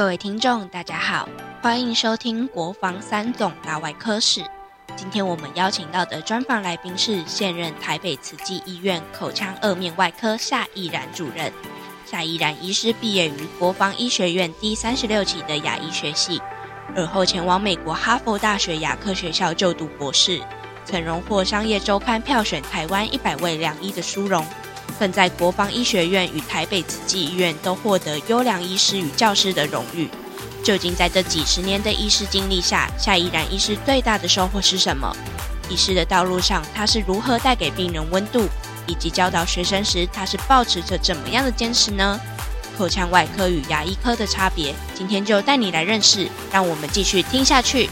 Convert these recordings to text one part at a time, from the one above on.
各位听众，大家好，欢迎收听国防三总大外科室。今天我们邀请到的专访来宾是现任台北慈济医院口腔颚面外科夏义然主任。夏义然医师毕业于国防医学院第三十六期的牙医学系，而后前往美国哈佛大学牙科学校就读博士，曾荣获商业周刊票选台湾一百位良医的殊荣。更在国防医学院与台北慈济医院都获得优良医师与教师的荣誉。究竟在这几十年的医师经历下，夏依然医师最大的收获是什么？医师的道路上，他是如何带给病人温度？以及教导学生时，他是保持着怎么样的坚持呢？口腔外科与牙医科的差别，今天就带你来认识。让我们继续听下去。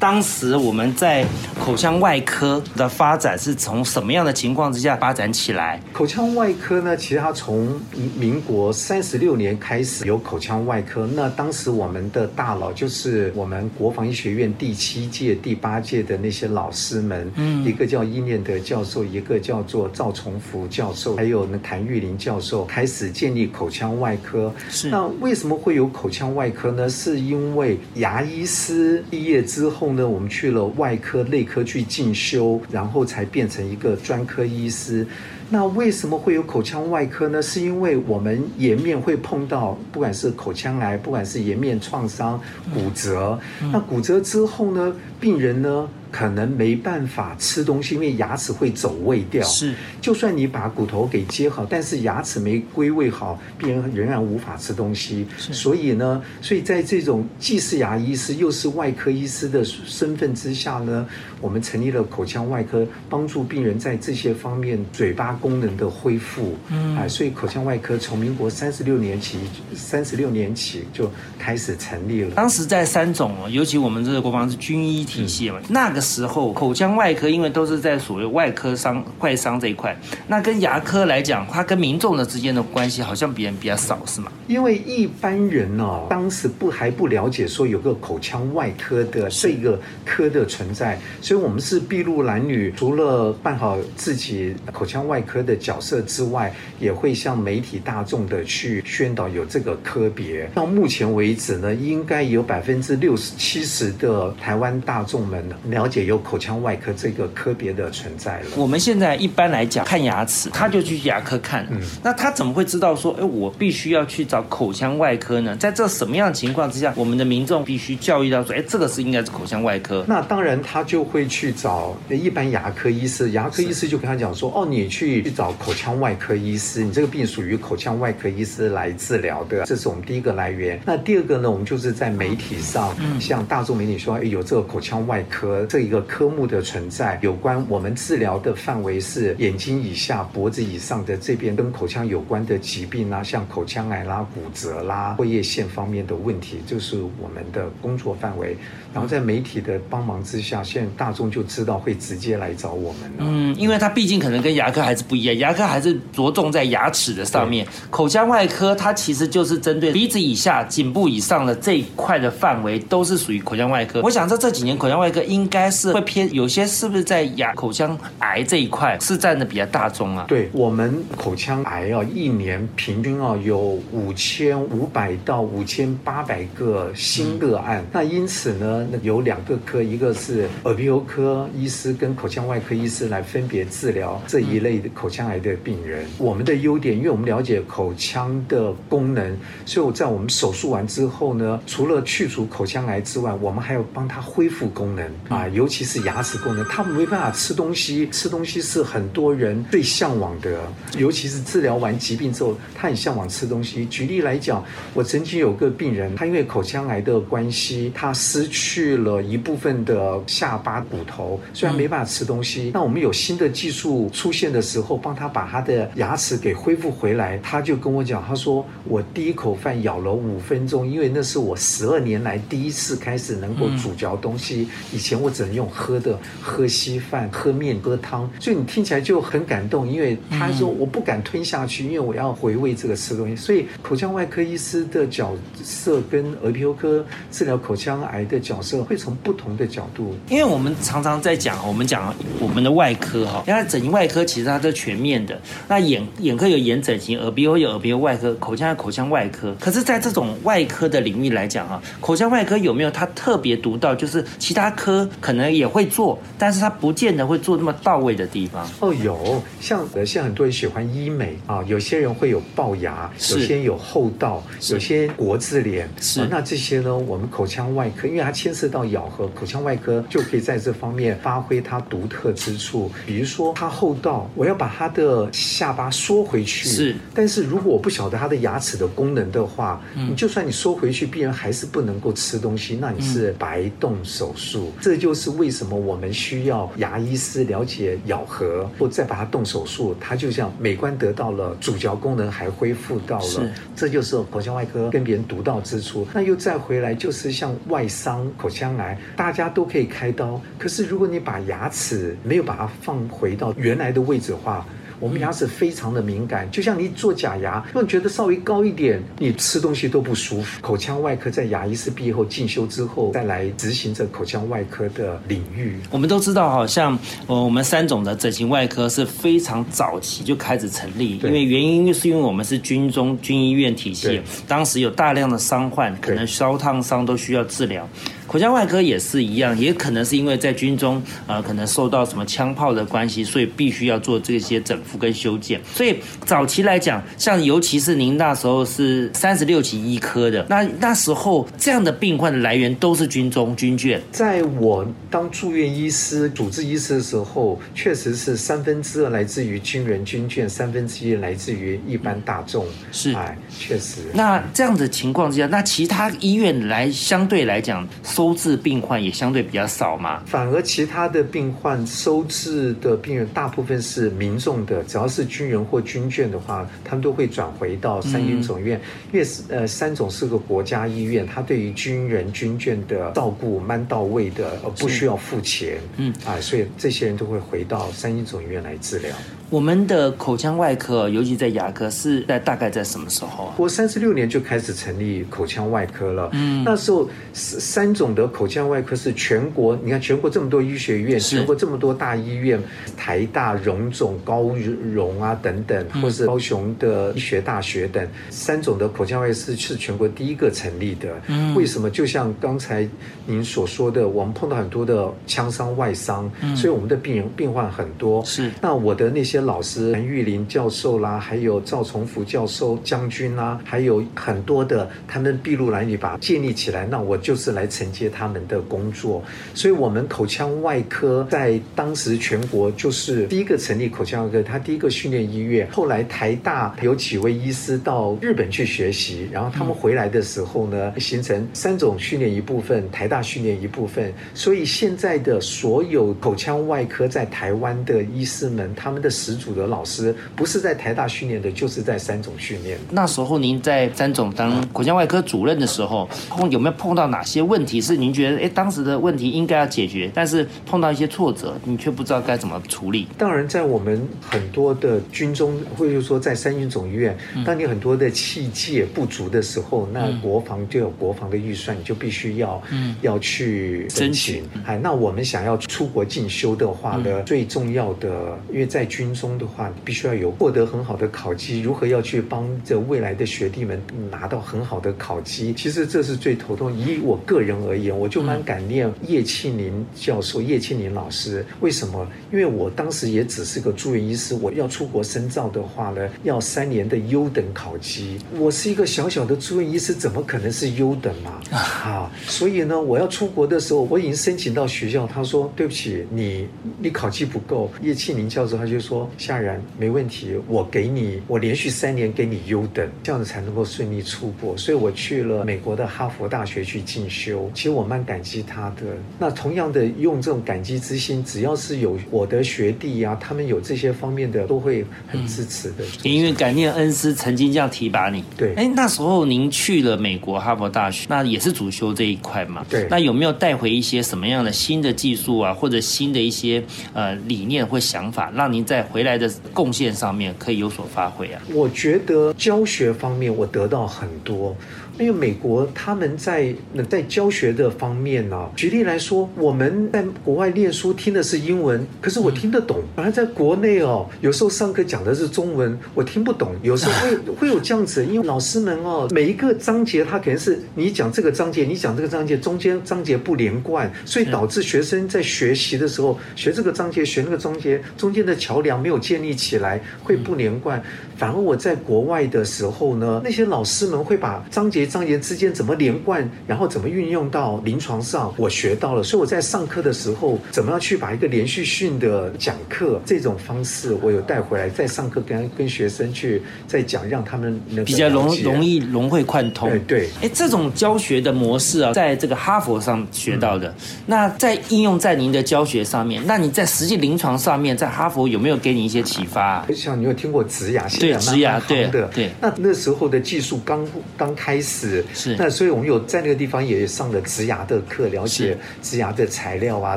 当时我们在口腔外科的发展是从什么样的情况之下发展起来？口腔外科呢，其实它从民国三十六年开始有口腔外科。那当时我们的大佬就是我们国防医学院第七届、第八届的那些老师们，嗯，一个叫伊念德教授，一个叫做赵崇福教授，还有那谭玉林教授，开始建立口腔外科。是那为什么会有口腔外科呢？是因为牙医师毕业之后。呢，我们去了外科、内科去进修，然后才变成一个专科医师。那为什么会有口腔外科呢？是因为我们颜面会碰到，不管是口腔癌，不管是颜面创伤、骨折。那骨折之后呢，病人呢？可能没办法吃东西，因为牙齿会走位掉。是，就算你把骨头给接好，但是牙齿没归位好，病人仍然无法吃东西。所以呢，所以在这种既是牙医师又是外科医师的身份之下呢，我们成立了口腔外科，帮助病人在这些方面嘴巴功能的恢复。嗯，啊，所以口腔外科从民国三十六年起，三十六年起就开始成立了。当时在三种哦，尤其我们这个国防是军医体系嘛，那个。时候，口腔外科因为都是在所谓外科伤、外伤这一块，那跟牙科来讲，它跟民众的之间的关系好像别人比较少，是吗？因为一般人哦，当时不还不了解说有个口腔外科的这个科的存在，所以我们是筚路蓝缕，除了办好自己口腔外科的角色之外，也会向媒体大众的去宣导有这个科别。到目前为止呢，应该有百分之六十七十的台湾大众们了解。有口腔外科这个科别的存在了。我们现在一般来讲看牙齿，他就去牙科看。嗯，那他怎么会知道说，哎，我必须要去找口腔外科呢？在这什么样的情况之下，我们的民众必须教育到说，哎，这个是应该是口腔外科。那当然，他就会去找一般牙科医师，牙科医师就跟他讲说，哦，你去去找口腔外科医师，你这个病属于口腔外科医师来治疗的。这是我们第一个来源。那第二个呢，我们就是在媒体上，向大众媒体说，哎，有这个口腔外科这。一个科目的存在，有关我们治疗的范围是眼睛以下、脖子以上的这边跟口腔有关的疾病啊，像口腔癌啦、骨折啦、唾液腺方面的问题，就是我们的工作范围。然后在媒体的帮忙之下，现在大众就知道会直接来找我们了。嗯，因为它毕竟可能跟牙科还是不一样，牙科还是着重在牙齿的上面，口腔外科它其实就是针对鼻子以下、颈部以上的这一块的范围，都是属于口腔外科。我想在这几年，口腔外科应该。是会偏有些是不是在牙口腔癌这一块是占的比较大众啊？对我们口腔癌啊，一年平均啊有五千五百到五千八百个新个案。那因此呢，有两个科，一个是耳鼻喉科医师跟口腔外科医师来分别治疗这一类的口腔癌的病人。我们的优点，因为我们了解口腔的功能，所以在我们手术完之后呢，除了去除口腔癌之外，我们还要帮他恢复功能啊。尤其是牙齿功能，他没办法吃东西，吃东西是很多人最向往的。尤其是治疗完疾病之后，他很向往吃东西。举例来讲，我曾经有个病人，他因为口腔癌的关系，他失去了一部分的下巴骨头，虽然没办法吃东西。那我们有新的技术出现的时候，帮他把他的牙齿给恢复回来，他就跟我讲，他说我第一口饭咬了五分钟，因为那是我十二年来第一次开始能够咀嚼东西，以前我只只能用喝的，喝稀饭、喝面、喝汤，所以你听起来就很感动，因为他说我不敢吞下去，因为我要回味这个吃东西。所以口腔外科医师的角色跟耳鼻喉科治疗口腔癌的角色会从不同的角度，因为我们常常在讲，我们讲我们的外科哈，因为整形外科其实它是全面的，那眼眼科有眼整形，耳鼻喉有耳鼻喉外科，口腔有口腔外科。可是，在这种外科的领域来讲啊，口腔外科有没有它特别独到，就是其他科可能也会做，但是他不见得会做那么到位的地方。哦，有像呃，像很多人喜欢医美啊，有些人会有龅牙，有些人有厚道，有些国字脸，是。那这些呢，我们口腔外科，因为它牵涉到咬合，口腔外科就可以在这方面发挥它独特之处。比如说，它厚道，我要把它的下巴缩回去，是。但是如果我不晓得它的牙齿的功能的话，你就算你缩回去，病人还是不能够吃东西，那你是白动手术。这就是为什么我们需要牙医师了解咬合，或再把它动手术，它就像美观得到了，主角功能还恢复到了。这就是口腔外科跟别人独到之处。那又再回来，就是像外伤、口腔癌，大家都可以开刀。可是如果你把牙齿没有把它放回到原来的位置的话，我们牙齿非常的敏感，就像你做假牙，如果你觉得稍微高一点，你吃东西都不舒服。口腔外科在牙医师毕业后进修之后，再来执行这口腔外科的领域。我们都知道，好像呃，我们三种的整形外科是非常早期就开始成立，因为原因是因为我们是军中军医院体系，当时有大量的伤患，可能烧烫伤都需要治疗。口腔外科也是一样，也可能是因为在军中，呃，可能受到什么枪炮的关系，所以必须要做这些整复跟修建。所以早期来讲，像尤其是您那时候是三十六期医科的，那那时候这样的病患的来源都是军中军眷。在我当住院医师、主治医师的时候，确实是三分之二来自于军人军眷，三分之一来自于一般大众。是，哎，确实。那这样的情况之下，那其他医院来相对来讲。收治病患也相对比较少嘛，反而其他的病患收治的病人大部分是民众的，只要是军人或军眷的话，他们都会转回到三军总院，因为呃三总是个国家医院，他对于军人军眷的照顾蛮到位的，呃不需要付钱，嗯。啊，所以这些人都会回到三军总医院来治疗。我们的口腔外科，尤其在牙科，是在大概在什么时候啊？我三十六年就开始成立口腔外科了。嗯，那时候三种的口腔外科是全国，你看全国这么多医学院，全国这么多大医院，台大、荣总、高荣啊等等，或是高雄的医学大学等，三种的口腔外科是是全国第一个成立的。嗯，为什么？就像刚才您所说的，我们碰到很多的枪伤外伤，所以我们的病人病患很多。是，那我的那些。老师陈玉林教授啦，还有赵崇福教授将军啦，还有很多的他们筚路蓝缕把建立起来，那我就是来承接他们的工作。所以，我们口腔外科在当时全国就是第一个成立口腔外科，他第一个训练医院。后来台大有几位医师到日本去学习，然后他们回来的时候呢，形成三种训练一部分，台大训练一部分。所以现在的所有口腔外科在台湾的医师们，他们的实主的老师不是在台大训练的，就是在三总训练。那时候您在三总当口腔外科主任的时候，碰有没有碰到哪些问题是您觉得哎当时的问题应该要解决，但是碰到一些挫折，你却不知道该怎么处理？当然，在我们很多的军中，或者说在三军总医院，当你很多的器械不足的时候，那国防就有国防的预算，你就必须要嗯要去申请。哎，那我们想要出国进修的话呢，最重要的，因为在军中。中的话，必须要有获得很好的考绩。如何要去帮着未来的学弟们拿到很好的考绩？其实这是最头痛。以我个人而言，我就蛮感念叶庆林教授、叶庆林老师。为什么？因为我当时也只是个住院医师，我要出国深造的话呢，要三年的优等考绩。我是一个小小的住院医师，怎么可能是优等嘛？啊，所以呢，我要出国的时候，我已经申请到学校，他说对不起，你你考绩不够。叶庆林教授他就说。说夏然没问题，我给你，我连续三年给你优等，这样子才能够顺利出国。所以我去了美国的哈佛大学去进修。其实我蛮感激他的。那同样的，用这种感激之心，只要是有我的学弟呀，他们有这些方面的，都会很支持的。因为感念恩师曾经这样提拔你。对。哎，那时候您去了美国哈佛大学，那也是主修这一块嘛？对。那有没有带回一些什么样的新的技术啊，或者新的一些呃理念或想法，让您在回来的贡献上面可以有所发挥啊？我觉得教学方面我得到很多。因为美国他们在在教学的方面呢，举例来说，我们在国外念书听的是英文，可是我听得懂；而在国内哦，有时候上课讲的是中文，我听不懂。有时候会 会有这样子，因为老师们哦，每一个章节他可能是你讲这个章节，你讲这个章节，中间章节不连贯，所以导致学生在学习的时候学这个章节，学那个章节，中间的桥梁没有建立起来，会不连贯。反而我在国外的时候呢，那些老师们会把章节章节之间怎么连贯，然后怎么运用到临床上，我学到了。所以我在上课的时候，怎么样去把一个连续性的讲课这种方式，我有带回来，在上课跟跟学生去再讲，让他们能比较容容易融会贯通。对，哎，这种教学的模式啊，在这个哈佛上学到的，那在应用在您的教学上面，那你在实际临床上面，在哈佛有没有给你一些启发？我想你有听过植牙？对，植牙，对的，对。那那时候的技术刚刚开始，是。那所以我们有在那个地方也上了植牙的课，了解植牙的材料啊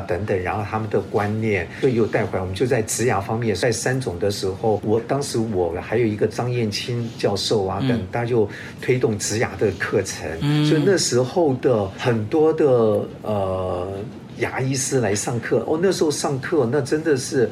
等等，然后他们的观念，所以又带回来。我们就在植牙方面，在三种的时候，我当时我还有一个张燕青教授啊等，大家就推动植牙的课程。嗯。所以那时候的很多的呃牙医师来上课，哦，那时候上课那真的是。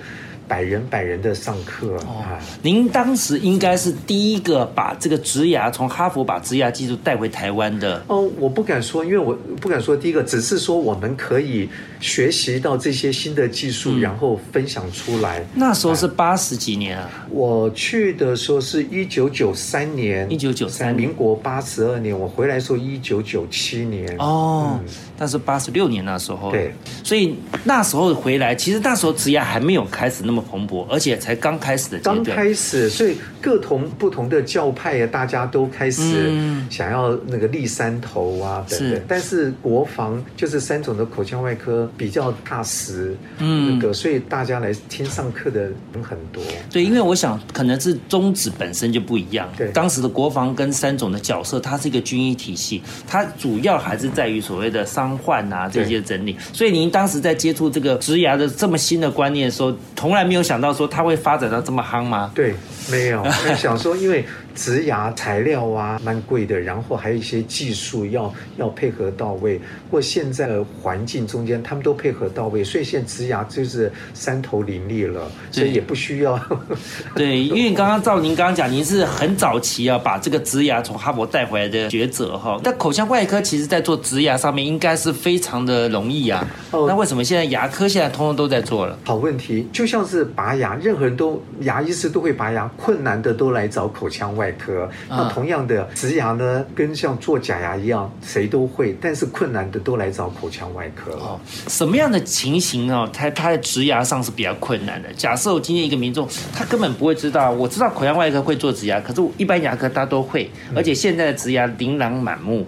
百人百人的上课啊！您当时应该是第一个把这个植牙从哈佛把植牙技术带回台湾的哦。我不敢说，因为我不敢说第一个，只是说我们可以学习到这些新的技术，然后分享出来。那时候是八十几年啊！我去的时候是一九九三年，一九九三，民国八十二年。我回来时候一九九七年哦，但是八十六年那时候对，所以那时候回来，其实那时候植牙还没有开始那么。蓬勃，而且才刚开始的阶段。刚开始，所以各同不同的教派啊，大家都开始想要那个立山头啊等等。但是国防就是三种的口腔外科比较踏实，嗯，那个所以大家来听上课的人很多。对，因为我想可能是宗旨本身就不一样。对，当时的国防跟三种的角色，它是一个军医体系，它主要还是在于所谓的伤患啊这些整理。所以您当时在接触这个植牙的这么新的观念的时候，从来没有想到说它会发展到这么夯吗？对，没有。想说，因为。植牙材料啊，蛮贵的，然后还有一些技术要要配合到位。或现在的环境中间，他们都配合到位，所以现在植牙就是三头林立了，所以也不需要。对，因为刚刚照您刚刚讲，您是很早期啊，把这个植牙从哈佛带回来的学者哈。那口腔外科其实在做植牙上面应该是非常的容易啊。那为什么现在牙科现在通通都在做了？好问题，就像是拔牙，任何人都牙医师都会拔牙，困难的都来找口腔外。外科，那同样的植牙呢，跟像做假牙一样，谁都会，但是困难的都来找口腔外科了。什么样的情形哦？他他在植牙上是比较困难的。假设我今天一个民众，他根本不会知道，我知道口腔外科会做植牙，可是一般牙科他都会，而且现在的植牙琳琅满目。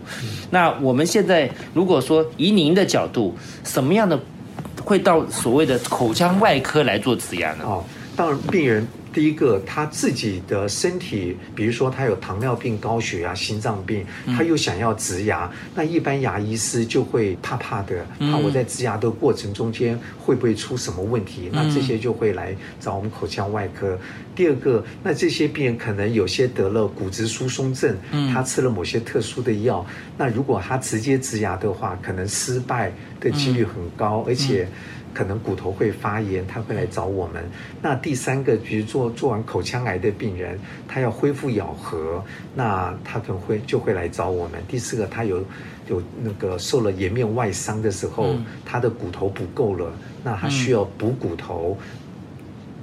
那我们现在如果说以您的角度，什么样的会到所谓的口腔外科来做植牙呢？哦，当然病人。第一个，他自己的身体，比如说他有糖尿病、高血压、心脏病，他又想要植牙，那一般牙医师就会怕怕的，怕我在植牙的过程中间会不会出什么问题？那这些就会来找我们口腔外科。第二个，那这些病人可能有些得了骨质疏松症，他吃了某些特殊的药，那如果他直接植牙的话，可能失败的几率很高，而且。可能骨头会发炎，他会来找我们。那第三个，比如做做完口腔癌的病人，他要恢复咬合，那他可能会就会来找我们。第四个，他有有那个受了颜面外伤的时候，他的骨头不够了，那他需要补骨头。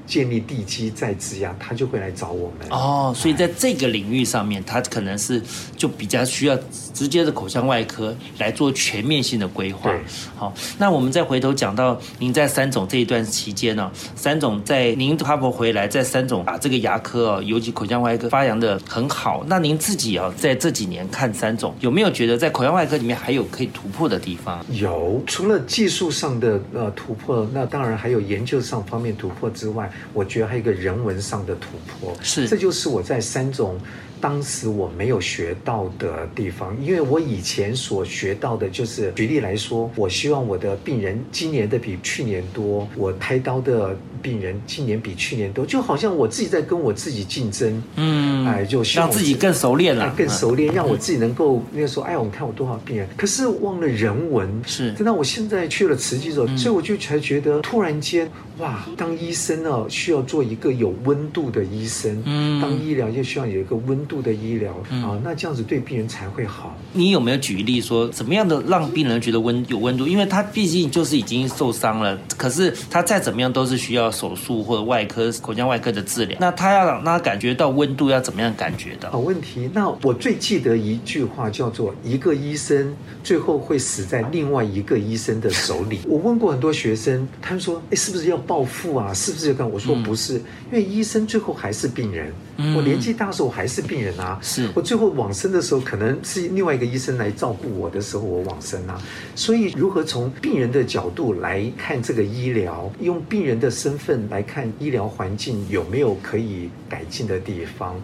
建立地基再植牙，他就会来找我们。哦，所以在这个领域上面，他可能是就比较需要直接的口腔外科来做全面性的规划。好，那我们再回头讲到您在三总这一段期间呢，三总在您哈佛回来，在三总把这个牙科哦，尤其口腔外科发扬的很好。那您自己啊，在这几年看三总，有没有觉得在口腔外科里面还有可以突破的地方？有，除了技术上的呃突破，那当然还有研究上方面突破之外，我觉得还有一个人文上的突破。是，这就是我在三总。当时我没有学到的地方，因为我以前所学到的就是，举例来说，我希望我的病人今年的比去年多，我开刀的病人今年比去年多，就好像我自己在跟我自己竞争，嗯，哎，就让自己更熟练了，更熟练，让我自己能够那个时候，哎，我们看我多少病人，可是忘了人文，是，真的，我现在去了慈济之后，所以我就才觉得，突然间，哇，当医生呢，需要做一个有温度的医生，嗯，当医疗就需要有一个温。度的医疗啊，那这样子对病人才会好。你有没有举例说，怎么样的让病人觉得温有温度？因为他毕竟就是已经受伤了，可是他再怎么样都是需要手术或者外科口腔外科的治疗。那他要让他感觉到温度，要怎么样感觉到？好问题。那我最记得一句话叫做：一个医生最后会死在另外一个医生的手里。我问过很多学生，他们说：哎，是不是要报复啊？是不是要干？我说不是，因为医生最后还是病人。我年纪大的时候还是病人啊，是我最后往生的时候，可能是另外一个医生来照顾我的时候，我往生啊。所以，如何从病人的角度来看这个医疗，用病人的身份来看医疗环境有没有可以改进的地方？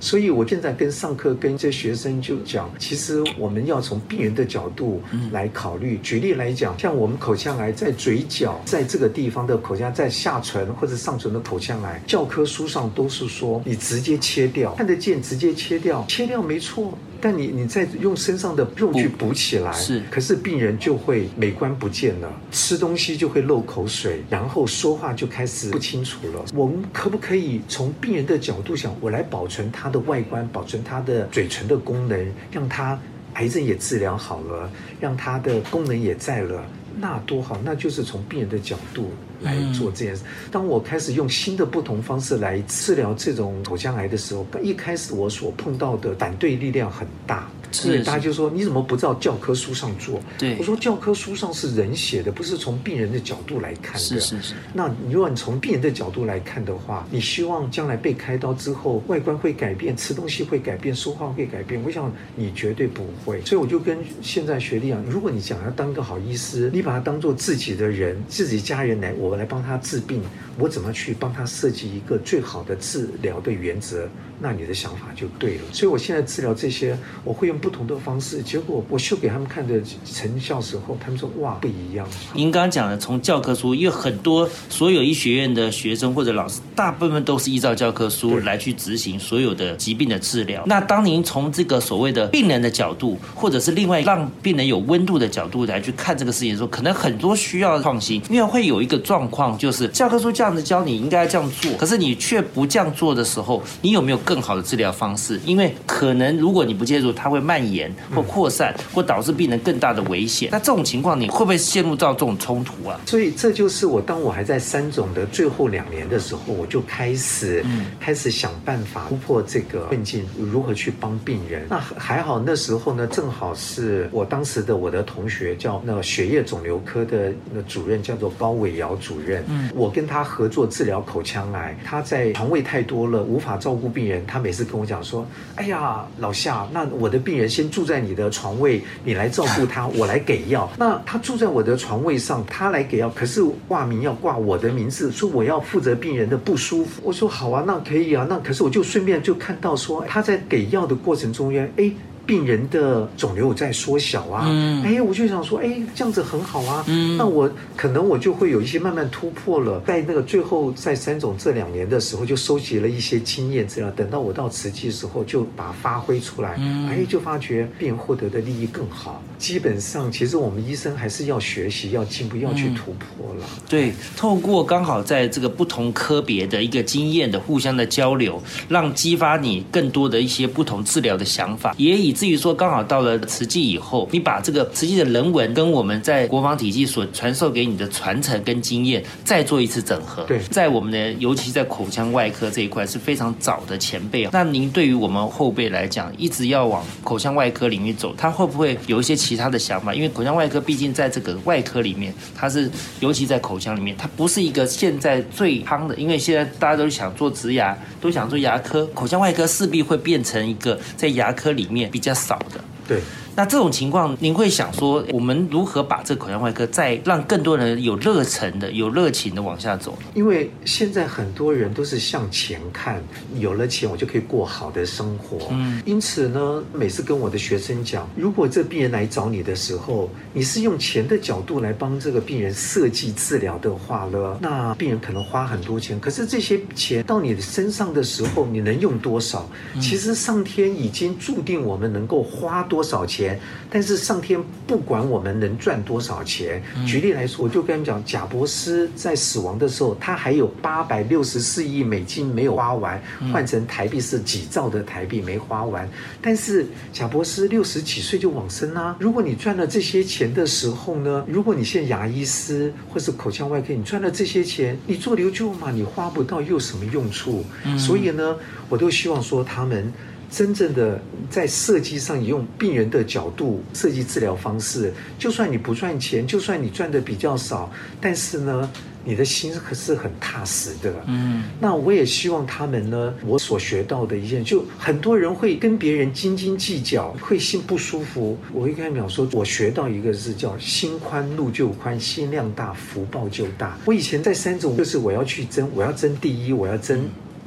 所以，我现在跟上课跟这学生就讲，其实我们要从病人的角度来考虑。举例来讲，像我们口腔癌在嘴角，在这个地方的口腔，在下唇或者上唇的口腔癌，教科书上都是说你直接切掉，看得见直接切掉，切掉没错。但你你再用身上的肉去补起来，是，可是病人就会美观不见了，吃东西就会漏口水，然后说话就开始不清楚了。我们可不可以从病人的角度想，我来保存他的外观，保存他的嘴唇的功能，让他癌症也治疗好了，让他的功能也在了。那多好，那就是从病人的角度来做这件事。当我开始用新的不同方式来治疗这种口腔癌的时候，一开始我所碰到的反对力量很大。所以大家就说你怎么不照教科书上做？对，我说教科书上是人写的，不是从病人的角度来看的。是是是。那如果你从病人的角度来看的话，你希望将来被开刀之后外观会改变，吃东西会改变，说话会改变？我想你绝对不会。所以我就跟现在学弟讲，如果你想要当个好医师，你把他当做自己的人，自己家人来，我我来帮他治病，我怎么去帮他设计一个最好的治疗的原则？那你的想法就对了。所以我现在治疗这些，我会用。不同的方式，结果我秀给他们看的成效时候，他们说哇不一样。您刚刚讲的从教科书，因为很多所有医学院的学生或者老师，大部分都是依照教科书来去执行所有的疾病的治疗。那当您从这个所谓的病人的角度，或者是另外让病人有温度的角度来去看这个事情的时候，可能很多需要创新，因为会有一个状况，就是教科书这样子教你应该这样做，可是你却不这样做的时候，你有没有更好的治疗方式？因为可能如果你不介入，它会。蔓延或扩散，或导致病人更大的危险。那这种情况，你会不会陷入到这种冲突啊？所以这就是我当我还在三总的最后两年的时候，我就开始开始想办法突破这个困境，如何去帮病人。那还好，那时候呢，正好是我当时的我的同学叫那个血液肿瘤科的那主任，叫做高伟尧主任。嗯，我跟他合作治疗口腔癌，他在床位太多了，无法照顾病人。他每次跟我讲说：“哎呀，老夏，那我的病人。”先住在你的床位，你来照顾他，我来给药。那他住在我的床位上，他来给药，可是挂名要挂我的名字，说我要负责病人的不舒服。我说好啊，那可以啊，那可是我就顺便就看到说他在给药的过程中间，哎。病人的肿瘤在缩小啊，哎，我就想说，哎，这样子很好啊，那我可能我就会有一些慢慢突破了。在那个最后在三种这两年的时候，就收集了一些经验资料，等到我到慈济的时候，就把它发挥出来，哎，就发觉病人获得的利益更好。基本上，其实我们医生还是要学习、要进步、要去突破了。对，透过刚好在这个不同科别的一个经验的互相的交流，让激发你更多的一些不同治疗的想法，也以。以至于说刚好到了慈济以后，你把这个慈济的人文跟我们在国防体系所传授给你的传承跟经验再做一次整合。对，在我们的尤其在口腔外科这一块是非常早的前辈。那您对于我们后辈来讲，一直要往口腔外科领域走，他会不会有一些其他的想法？因为口腔外科毕竟在这个外科里面，它是尤其在口腔里面，它不是一个现在最夯的。因为现在大家都想做植牙，都想做牙科，口腔外科势必会变成一个在牙科里面比较少的。对。那这种情况，您会想说，我们如何把这口腔外科再让更多人有热忱的、有热情的往下走？因为现在很多人都是向前看，有了钱我就可以过好的生活。嗯，因此呢，每次跟我的学生讲，如果这病人来找你的时候，你是用钱的角度来帮这个病人设计治疗的话呢，那病人可能花很多钱。可是这些钱到你的身上的时候，你能用多少？其实上天已经注定我们能够花多少钱。但是上天不管我们能赚多少钱。举例来说，我就跟你们讲，贾博斯在死亡的时候，他还有八百六十四亿美金没有花完，换成台币是几兆的台币没花完。但是贾博斯六十几岁就往生啦。如果你赚了这些钱的时候呢？如果你现在牙医师或是口腔外科，你赚了这些钱，你做留旧嘛，你花不到又有什么用处？所以呢，我都希望说他们。真正的在设计上，用病人的角度设计治疗方式，就算你不赚钱，就算你赚的比较少，但是呢，你的心可是很踏实的。嗯，那我也希望他们呢，我所学到的一件，就很多人会跟别人斤斤计较，会心不舒服。我会跟他们说，我学到一个是叫心宽路就宽，心量大福报就大。我以前在三种，就是我要去争，我要争第一，我要争。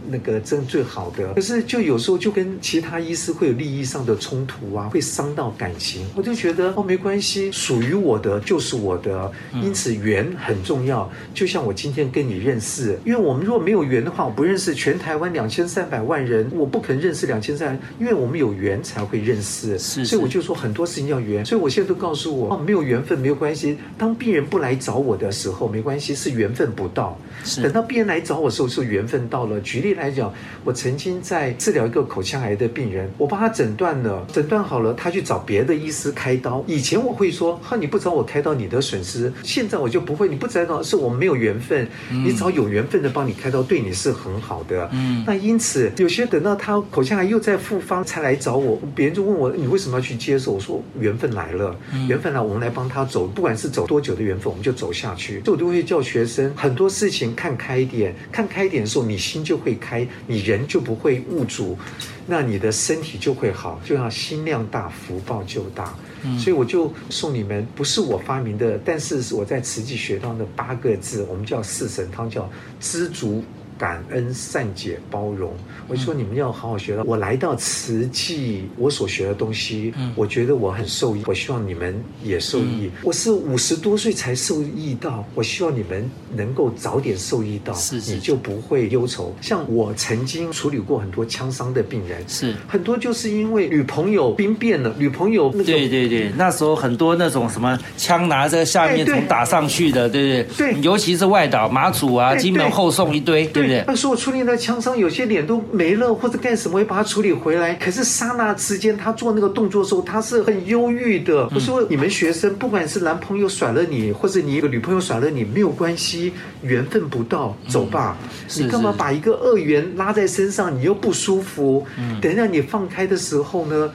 那个真最好的，可是就有时候就跟其他医师会有利益上的冲突啊，会伤到感情。我就觉得哦，没关系，属于我的就是我的，因此缘很重要。就像我今天跟你认识，因为我们如果没有缘的话，我不认识全台湾两千三百万人，我不可能认识两千三，因为我们有缘才会认识。是，所以我就说很多事情要缘。所以我现在都告诉我哦，没有缘分没有关系。当病人不来找我的时候，没关系，是缘分不到。是，等到病人来找我的时候，是缘分到了。举例。来讲，我曾经在治疗一个口腔癌的病人，我帮他诊断了，诊断好了，他去找别的医师开刀。以前我会说，哈，你不找我开刀，你的损失。现在我就不会，你不知道是我们没有缘分，你找有缘分的帮你开刀，对你是很好的。嗯，那因此，有些等到他口腔癌又在复发才来找我，别人就问我，你为什么要去接受？我说缘分来了，缘分来，我们来帮他走，不管是走多久的缘分，我们就走下去。所以我都会叫学生，很多事情看开一点，看开一点的时候，你心就会。开，你人就不会误主，那你的身体就会好，就像心量大，福报就大。所以我就送你们，不是我发明的，但是是我在慈济学到的八个字，我们叫四神汤，叫知足。感恩、善解、包容。我就说你们要好好学到。我来到慈济，我所学的东西，我觉得我很受益。我希望你们也受益。我是五十多岁才受益到，我希望你们能够早点受益到，你就不会忧愁。像我曾经处理过很多枪伤的病人，是很多就是因为女朋友兵变了，女朋友那对对对，那时候很多那种什么枪拿在下面从打上去的，对不对？对，尤其是外岛、马祖啊、金门后送一堆。对，那时候我处理那枪伤，有些脸都没了，或者干什么，会把它处理回来。可是刹那之间，他做那个动作的时候，他是很忧郁的。我说，你们学生，不管是男朋友甩了你，或者你一个女朋友甩了你，没有关系，缘分不到，走吧。你干嘛把一个恶缘拉在身上？你又不舒服。等一下你放开的时候呢？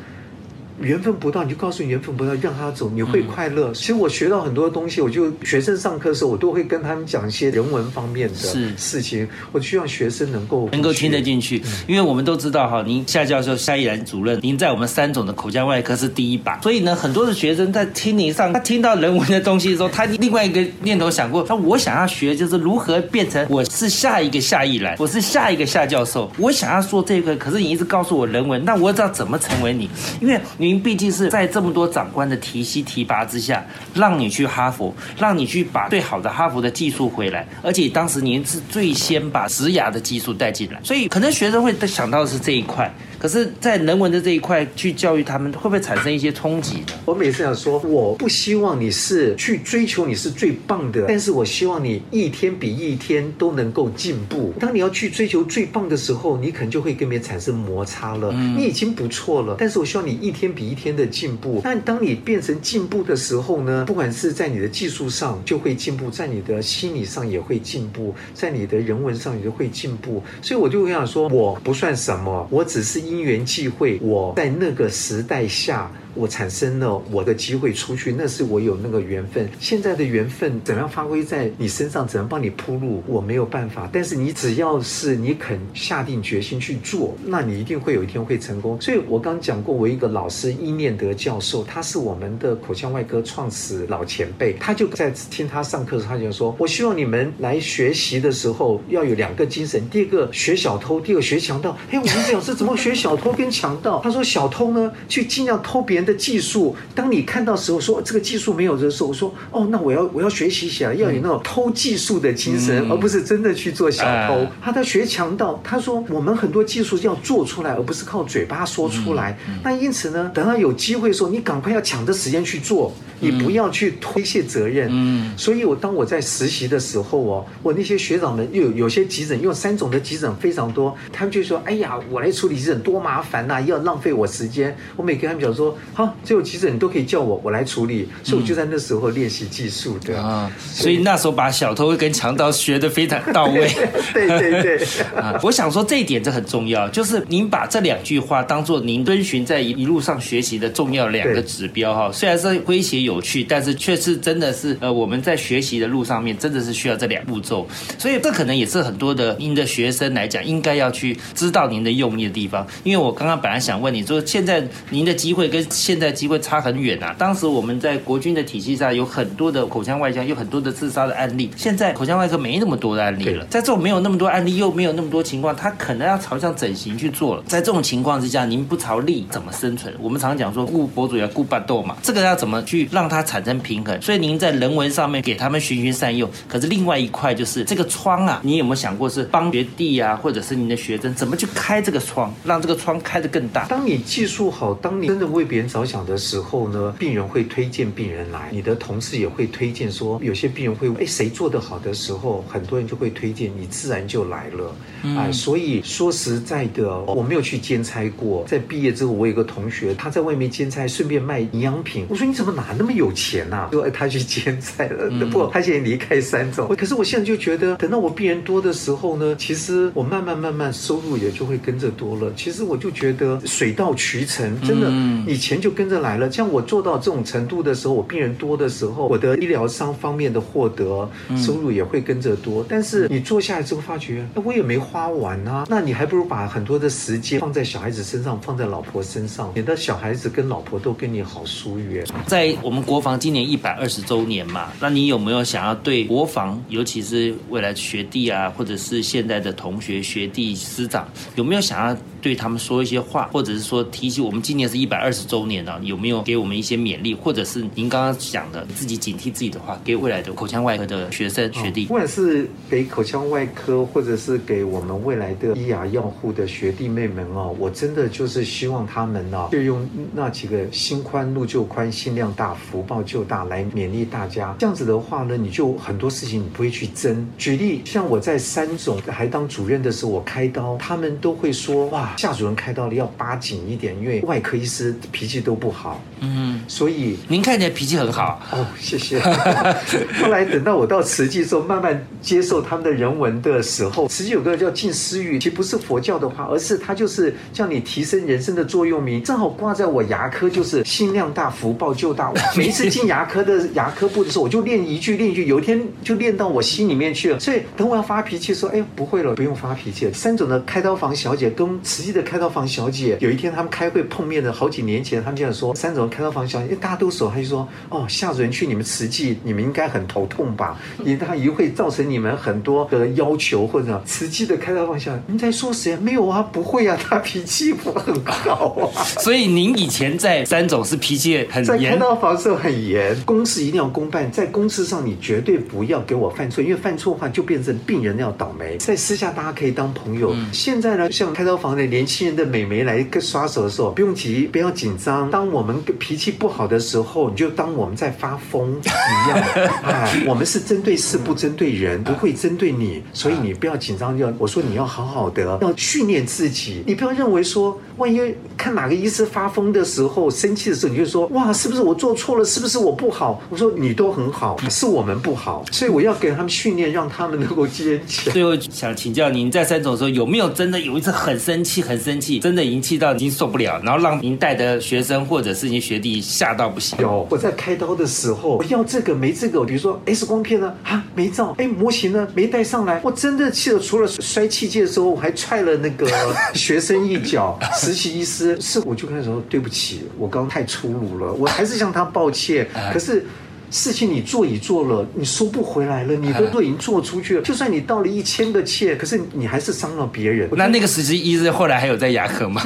缘分不到，你就告诉你缘分不到，让他走，你会快乐。其实我学到很多东西，我就学生上课的时候，我都会跟他们讲一些人文方面的事情。我希望学生能够能够听得进去，因为我们都知道哈，您夏教授、夏一然主任，您在我们三种的口腔外科是第一把，所以呢，很多的学生在听您上，他听到人文的东西的时候，他另外一个念头想过，他我想要学就是如何变成我是下一个夏一然，我是下一个夏教授，我想要说这个，可是你一直告诉我人文，那我知道怎么成为你，因为你。您毕竟是在这么多长官的提膝提拔之下，让你去哈佛，让你去把最好的哈佛的技术回来，而且当时您是最先把植牙的技术带进来，所以可能学生会想到的是这一块。可是，在人文的这一块去教育他们，会不会产生一些冲击呢？我每次想说，我不希望你是去追求你是最棒的，但是我希望你一天比一天都能够进步。当你要去追求最棒的时候，你可能就会跟别人产生摩擦了。你已经不错了，但是我希望你一天比一天的进步。但当你变成进步的时候呢？不管是在你的技术上就会进步，在你的心理上也会进步，在你的人文上也会进步。所以我就想说，我不算什么，我只是因缘际会，我在那个时代下。我产生了我的机会出去，那是我有那个缘分。现在的缘分怎样发挥在你身上，怎样帮你铺路，我没有办法。但是你只要是你肯下定决心去做，那你一定会有一天会成功。所以我刚讲过，我一个老师伊念德教授，他是我们的口腔外科创始老前辈，他就在听他上课的时候，他就说：“我希望你们来学习的时候要有两个精神，第一个学小偷，第二个学强盗。”哎，我们讲是怎么学小偷跟强盗？他说：“小偷呢，去尽量偷别人。”的技术，当你看到时候说这个技术没有的时候，我说哦，那我要我要学习起来，要有那种偷技术的精神，而不是真的去做小偷。他在学强盗，他说我们很多技术要做出来，而不是靠嘴巴说出来。那因此呢，等到有机会的时候，你赶快要抢着时间去做，你不要去推卸责任。嗯，所以我当我在实习的时候哦，我那些学长们又有些急诊，因为三种的急诊非常多，他们就说：“哎呀，我来处理急诊多麻烦呐，要浪费我时间。”我每跟他们讲说。好，只有急诊你都可以叫我，我来处理。所以我就在那时候练习技术的啊。所以那时候把小偷跟强盗学的非常到位。对对对 啊！我想说这一点这很重要，就是您把这两句话当做您遵循在一路上学习的重要两个指标哈。虽然是诙谐有趣，但是却是真的是呃我们在学习的路上面真的是需要这两步骤。所以这可能也是很多的您的学生来讲应该要去知道您的用意的地方。因为我刚刚本来想问你说，现在您的机会跟现在机会差很远啊！当时我们在国军的体系上有很多的口腔外科，有很多的自杀的案例。现在口腔外科没那么多的案例了，在这种没有那么多案例，又没有那么多情况，他可能要朝向整形去做了。在这种情况之下，您不朝利怎么生存？我们常讲说顾博主要顾巴豆嘛，这个要怎么去让它产生平衡？所以您在人文上面给他们循循善诱，可是另外一块就是这个窗啊，你有没有想过是帮学弟啊，或者是您的学生怎么去开这个窗，让这个窗开得更大？当你技术好，当你真的为别人着想的。时候呢，病人会推荐病人来，你的同事也会推荐说，有些病人会，哎，谁做得好的时候，很多人就会推荐，你自然就来了，哎，所以说实在的，我没有去兼差过，在毕业之后，我有个同学，他在外面兼差，顺便卖营养品，我说你怎么哪那么有钱呐？说他去兼差了，不，他现在离开三种，可是我现在就觉得，等到我病人多的时候呢，其实我慢慢慢慢收入也就会跟着多了，其实我就觉得水到渠成，真的，以前就跟着来。来了，像我做到这种程度的时候，我病人多的时候，我的医疗商方面的获得收入也会跟着多。但是你做下来之后发觉，那，我也没花完啊，那你还不如把很多的时间放在小孩子身上，放在老婆身上，免得小孩子跟老婆都跟你好疏远。在我们国防今年一百二十周年嘛，那你有没有想要对国防，尤其是未来学弟啊，或者是现在的同学、学弟、师长，有没有想要对他们说一些话，或者是说提起我们今年是一百二十周年呢？有没有给我们一些勉励，或者是您刚刚讲的自己警惕自己的话，给未来的口腔外科的学生学弟，不管是给口腔外科，或者是给我们未来的医牙药护的学弟妹们哦，我真的就是希望他们呢，就用那几个心宽路就宽，心量大福报就大来勉励大家。这样子的话呢，你就很多事情你不会去争。举例，像我在三总还当主任的时候，我开刀，他们都会说哇，夏主任开刀了要扒紧一点，因为外科医师脾气都不好。嗯，所以您看起来脾气很好哦，谢谢。后来等到我到慈济时候，慢慢接受他们的人文的时候，慈济有个叫净思语，其实不是佛教的话，而是它就是叫你提升人生的座右铭，正好挂在我牙科，就是心量大，福报就大。每一次进牙科的牙科部的时候，我就练一句，练一句，有一天就练到我心里面去了。所以等我要发脾气说，哎，不会了，不用发脾气了。三种的开刀房小姐跟慈济的开刀房小姐，有一天他们开会碰面的，好几年前，他们这样说。三种开刀房小姐，因为大家都熟，他就说：“哦，夏主任去你们慈济，你们应该很头痛吧？因为他一会造成你们很多的要求，或者慈济的开刀房小姐，你在说谁？没有啊，不会啊，他脾气不很好啊。所以您以前在三种是脾气很严在开刀房时候很严，公事一定要公办，在公事上你绝对不要给我犯错，因为犯错的话就变成病人要倒霉。在私下大家可以当朋友。现在呢，像开刀房的年轻人的美眉来个刷手的时候，不用急，不要紧张。当我们脾气不好的时候，你就当我们在发疯一样。哎，我们是针对事不针对人，不会针对你，所以你不要紧张。要我说你要好好的，要训练自己。你不要认为说，万一看哪个医师发疯的时候、生气的时候，你就说哇，是不是我做错了？是不是我不好？我说你都很好，是我们不好。所以我要给他们训练，让他们能够坚强。最后想请教您，在三总的时候有没有真的有一次很生气、很生气，真的已经气到已经受不了，然后让您带的学生或者是您学弟吓到不行？有，我在开刀的时候，我要这个没这个，比如说 X 光片呢啊没照，哎模型呢没带上来，我真的气得，除了摔器械的时候，我还踹了那个 学生一脚。实习医师是我就跟他说对不起，我刚刚太粗鲁了，我还是向他抱歉。可是。事情你做已做了，你收不回来了，你都都已经做出去了。就算你道了一千个歉，可是你还是伤了别人。那那个实习医生后来还有在牙科吗？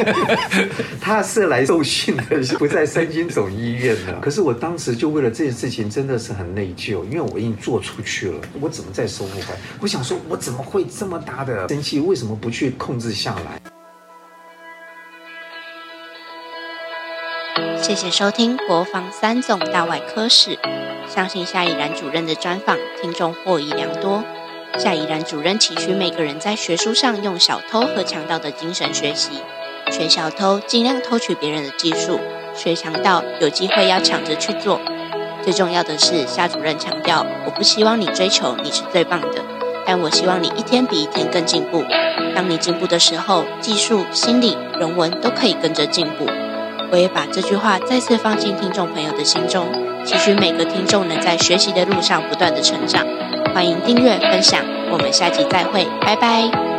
他是来受训的，不在三军总医院的。可是我当时就为了这件事情真的是很内疚，因为我已经做出去了，我怎么再收不回来？我想说，我怎么会这么大的生气？为什么不去控制下来？谢谢收听国防三总大外科室，相信夏以然主任的专访，听众获益良多。夏以然主任期许每个人在学术上用小偷和强盗的精神学习，学小偷尽量偷取别人的技术，学强盗有机会要抢着去做。最重要的是，夏主任强调，我不希望你追求你是最棒的，但我希望你一天比一天更进步。当你进步的时候，技术、心理、人文都可以跟着进步。我也把这句话再次放进听众朋友的心中，期许每个听众能在学习的路上不断的成长。欢迎订阅分享，我们下集再会，拜拜。